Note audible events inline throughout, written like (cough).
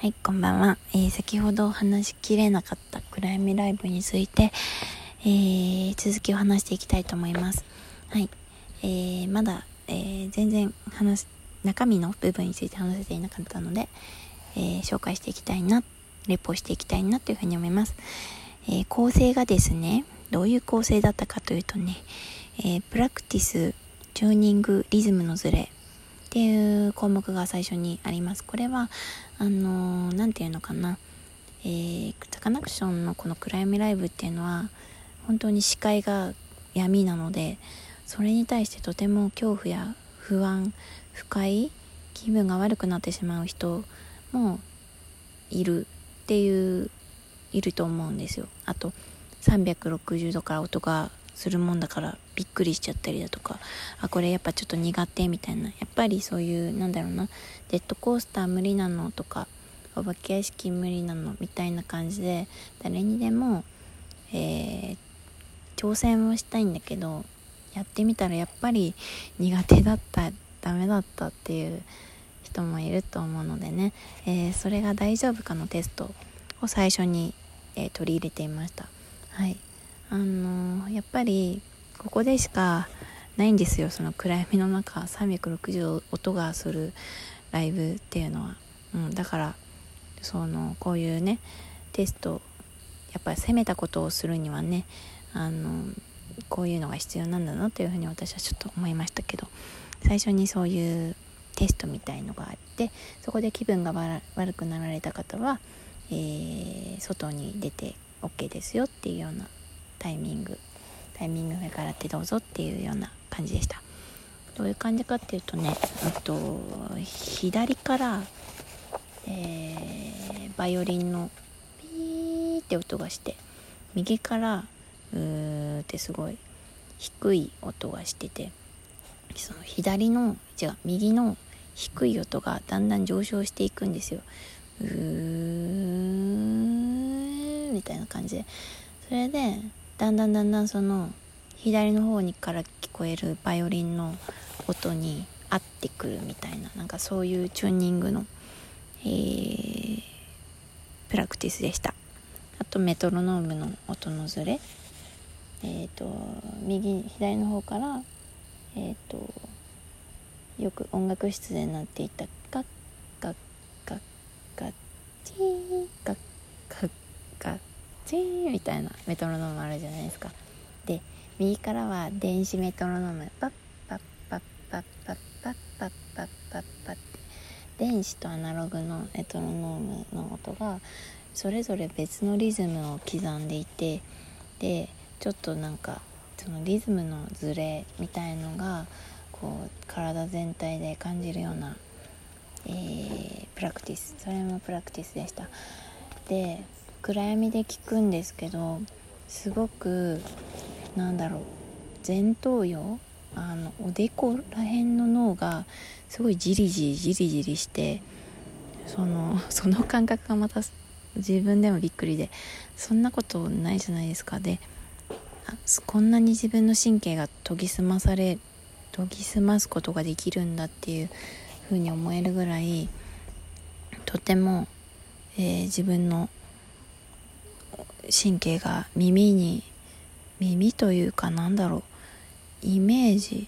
はい、こんばんは。えー、先ほど話しきれなかった暗闇ライブについて、えー、続きを話していきたいと思います。はい。えー、まだ、えー、全然話、中身の部分について話せていなかったので、え紹介していきたいな、レポしていきたいなというふうに思います。え構成がですね、どういう構成だったかというとね、えプラクティス、チューニング、リズムのズレ、っていう項目が最初にあります。これは、あのー、て言うのかな。えー、サカナクションのこの暗闇ライブっていうのは、本当に視界が闇なので、それに対してとても恐怖や不安、不快、気分が悪くなってしまう人もいるっていう、いると思うんですよ。あと、360度から音がするもんだからびっくりしちゃったりだとかあこれやっぱちょっと苦手みたいな。やっぱりそういうなんだろうな。ジェットコースター無理なのとかお化け屋敷無理なのみたいな感じで誰にでも、えー、挑戦をしたいんだけどやってみたらやっぱり苦手だったダメだったっていう人もいると思うのでね、えー、それが大丈夫かのテストを最初に、えー、取り入れていました。はい。あの、やっぱりここでしかないんですよ。その暗闇の中360音がするライブっていうのは、うん、だからそのこういうねテストやっぱり攻めたことをするにはねあのこういうのが必要なんだなというふうに私はちょっと思いましたけど。最初にそういうテストみたいのがあってそこで気分が悪くなられた方は、えー、外に出て OK ですよっていうようなタイミングタイミング上からってどうぞっていうような感じでした。どういう感じかっていうとねと左から、えー、バイオリンのピーって音がして右からうーってすごい低い音がしててその左の違う右の低い音がだんだん上昇していくんですよ。うーみたいな感じで。それでだんだんだんだんその左の方にから聞こえるバイオリンの音に合ってくるみたいななんかそういうチューニングの、えー、プラクティスでした。あとメトロノームの音のずれえっ、ー、と右左の方からえっ、ー、とよく音楽室でなっていたガッガッガッガッチーガッガッガッチーンみたいなメトロノームあるじゃないですか。で右からは電子メトロノーム。パッパッパッパッパッパッパッパッパッパッ。って電子とアナログのメトロノームの音がそれぞれ別のリズムを刻んでいてでちょっとなんかそのリズムのズレみたいのがこう体全体で感じるような、えー、プラクティスそれもプラクティスでした。で暗闇で聞くんですけどすごくなんだろう前頭葉あのおでこら辺の脳がすごいジリジリジリジリしてその (laughs) その感覚がまた自分でもびっくりでそんなことないじゃないですか。でこんなに自分の神経が研ぎ澄まされ研ぎ澄ますことができるんだっていうふうに思えるぐらいとても、えー、自分の神経が耳に耳というかなんだろうイメージ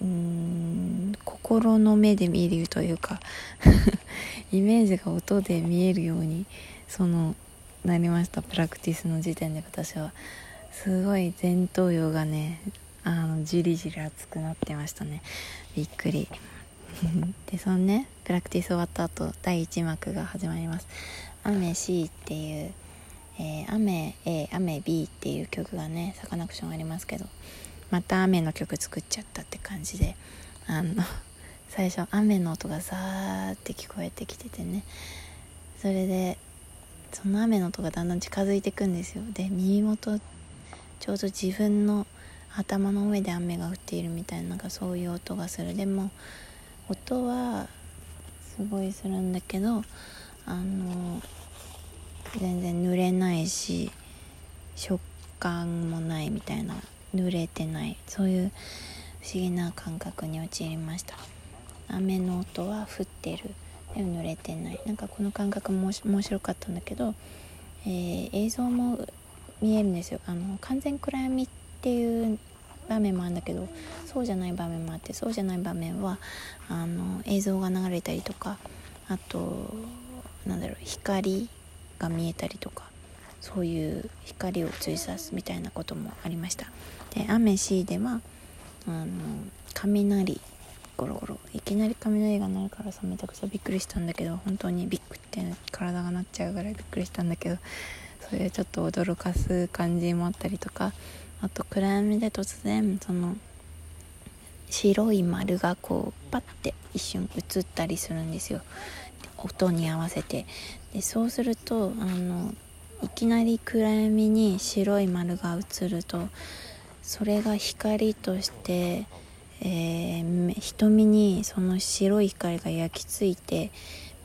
うん心の目で見るというか (laughs) イメージが音で見えるようにそのなりましたプラクティスの時点で私は。すごい前頭葉がねあのじりじり熱くなってましたね。びっくり。(laughs) でそのねプラクティス終わった後第1幕が始まります「雨 C」っていうえー、雨 A 雨 B っていう曲がねサカナクションありますけどまた雨の曲作っちゃったって感じであの (laughs) 最初雨の音がザーって聞こえてきててね。それでその雨の音がだんだん近づいていくんですよ。で耳元ちょうど自分の頭の上で雨が降っているみたいななんかそういう音がする。でも音はすごいするんだけどあの全然濡れないし食感もないみたいな濡れてない。そういう不思議な感覚に陥りました。雨の音は降ってる。でも濡れてない。なんかこの感覚も面白かったんだけど、えー、映像も見えるんですよ。あの完全暗闇っていう場面もあるんだけどそうじゃない場面もあってそうじゃない場面はあの映像が流れたりとかあとなんだろう光が見えたりとかそういう光を追さすみたいなこともありました。で雨 C ではあの雷ゴロゴロいきなり雷が鳴るからさめちゃくちゃびっくりしたんだけど本当にビッグって体が鳴っちゃうぐらいびっくりしたんだけどそれでちょっと驚かす感じもあったりとかあと暗闇で突然その白い丸がこうパッて一瞬映ったりするんですよ。音に合わせて。でそうするとあのいきなり暗闇に白い丸が映るとそれが光として、えー、瞳にその白い光が焼き付いて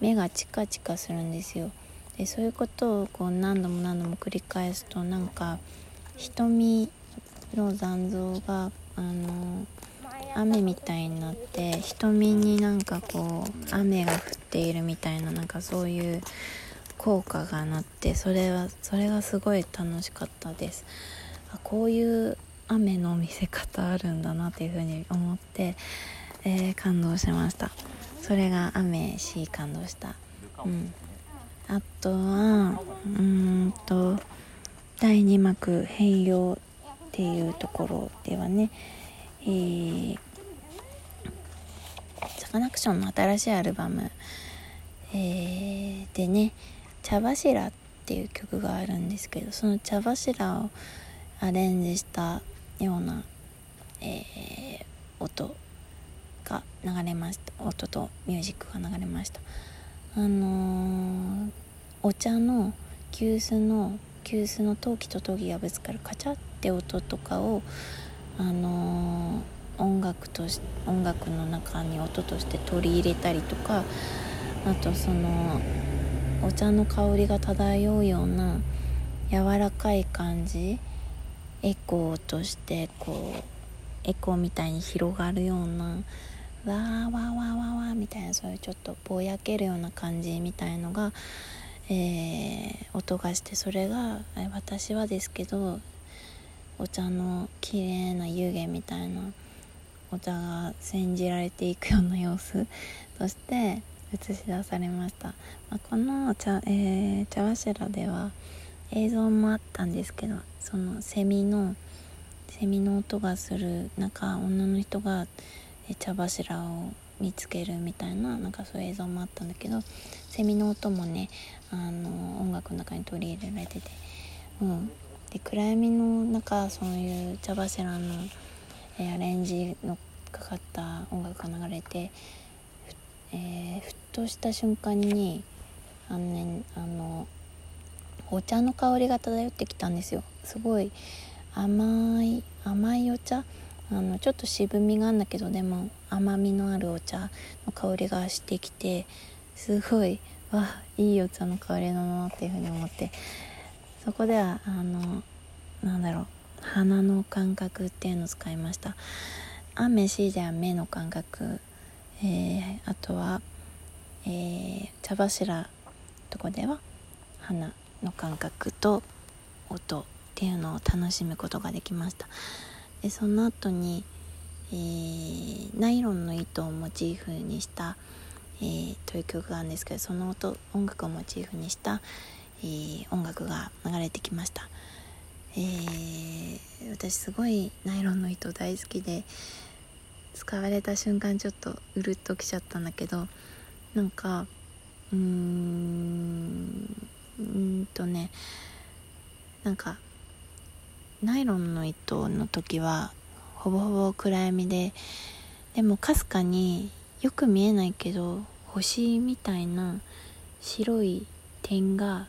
目がチカチカするんですよ。でそういうことをこう何度も何度も繰り返すとなんか瞳の残像があの雨みたいになって瞳になんかこう雨が降っているみたいななんかそういう効果がなってそれはそれがすごい楽しかったです。あこういう雨の見せ方あるんだなっていうふうに思って、えー、感動しました。それが雨し感動した。うん。あとはうんと第2幕変容っていうところではねえー、サカナクションの新しいアルバム、えー、でね「茶柱」っていう曲があるんですけどその茶柱をアレンジしたような、えー、音が流れました。音とミュージックが流れました。あのー、お茶の急須の急須の陶器と陶器がぶつかるカチャって音とかをあのー、音楽とし音楽の中に音として取り入れたりとかあとそのお茶の香りが漂うような柔らかい感じエコーとしてこうエコーみたいに広がるようなわーわーわーわーわーみたいなそういうちょっとぼやけるような感じみたいのが、えー、音がしてそれが私はですけどお茶の綺麗な湯気みたいなお茶が煎じられていくような様子として (laughs) 映し出されました、まあ、この茶,、えー、茶柱では映像もあったんですけどそのセミのセミの音がする中女の人が茶柱を見つけるみたいななんかそういう映像もあったんだけどセミの音もねあの音楽の中に取り入れられてて、うん、で暗闇の中そういう茶柱の、えー、アレンジのかかった音楽が流れて、えー、ふっとした瞬間にあの,、ね、あのお茶の香りが漂ってきたんですよ。すごい甘い甘いお茶。あのちょっと渋みがあるんだけどでも甘みのあるお茶の香りがしてきてすごいわいいお茶の香りだなっていうふうに思って。そこではあのなんだろう鼻の感覚っていうのを使いました。雨しでは目の感覚、えー、あとは、えー、茶柱とこでは鼻の感覚と音っていうのを楽しむことができました。でその後に、えー、ナイロンの糸をモチーフにした、えー、という曲があるんですけどその音音楽をモチーフにした、えー、音楽が流れてきました、えー、私すごいナイロンの糸大好きで使われた瞬間ちょっとうるっときちゃったんだけどなんかうーんうんとねなんかナイロンの糸の時はほぼほぼ暗闇ででもかすかによく見えないけど星みたいな白い点が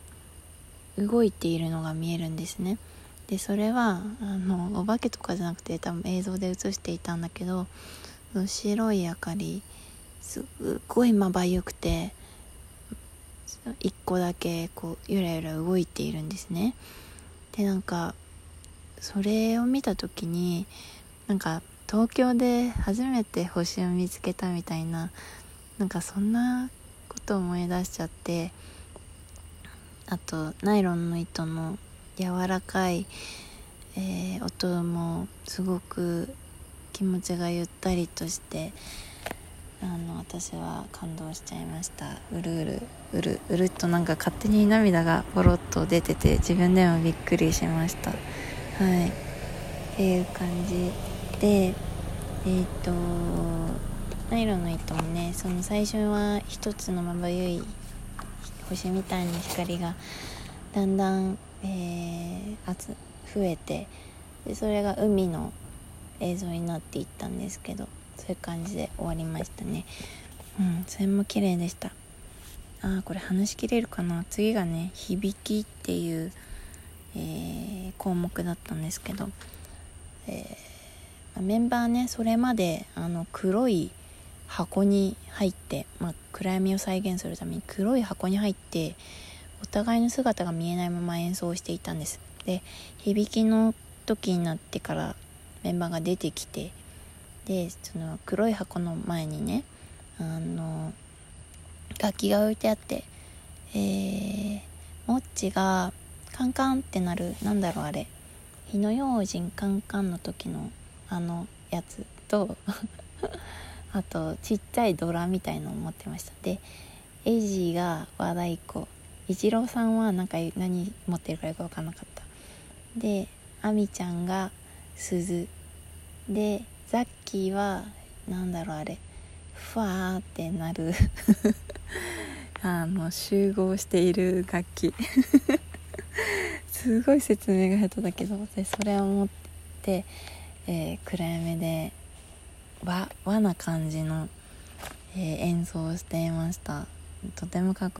動いているのが見えるんですね。でそれはあのお化けとかじゃなくて多分映像で映していたんだけど白い明かりすっごいまばゆくて1個だけこうゆらゆら動いているんですね。でなんかそれを見た時になんか東京で初めて星を見つけたみたいななんかそんなこと思い出しちゃってあとナイロンの糸の柔らかい、えー、音もすごく気持ちがゆったりとしてあの私は感動しちゃいました。うるうるうるうるっとなんか勝手に涙がポロッと出てて自分でもびっくりしました。はい。っていう感じでえっ、とナイロンの糸もねその最初は一つのまばゆい星みたいな光がだんだん、えー、増えてでそれが海の映像になっていったんですけどそういう感じで終わりましたね。うんそれも綺麗でした。ああこれ話しきれるかな？次がね「響き」っていう、えー、項目だったんですけど、えー、メンバーねそれまであの黒い箱に入って、まあ、暗闇を再現するために黒い箱に入ってお互いの姿が見えないまま演奏していたんです。で響きの時になってからメンバーが出てきてでその黒い箱の前にねあの楽器が置いてあってえー、モッチがカンカンってなるなんだろうあれ火の用心カンカンの時のあのやつとあとちっちゃいドラみたいのを持ってました。でエイジーが和太鼓。イチローさんはなんか何持ってるかよく分かんなかった。でアミちゃんが鈴。でザッキーは何だろうあれ。ふわーってなる。(laughs) あの集合している楽器。(laughs) すごい説明が下手だけど私それを持って、えー、暗闇で和和な感じの、えー、演奏をしていました。とてもかっこ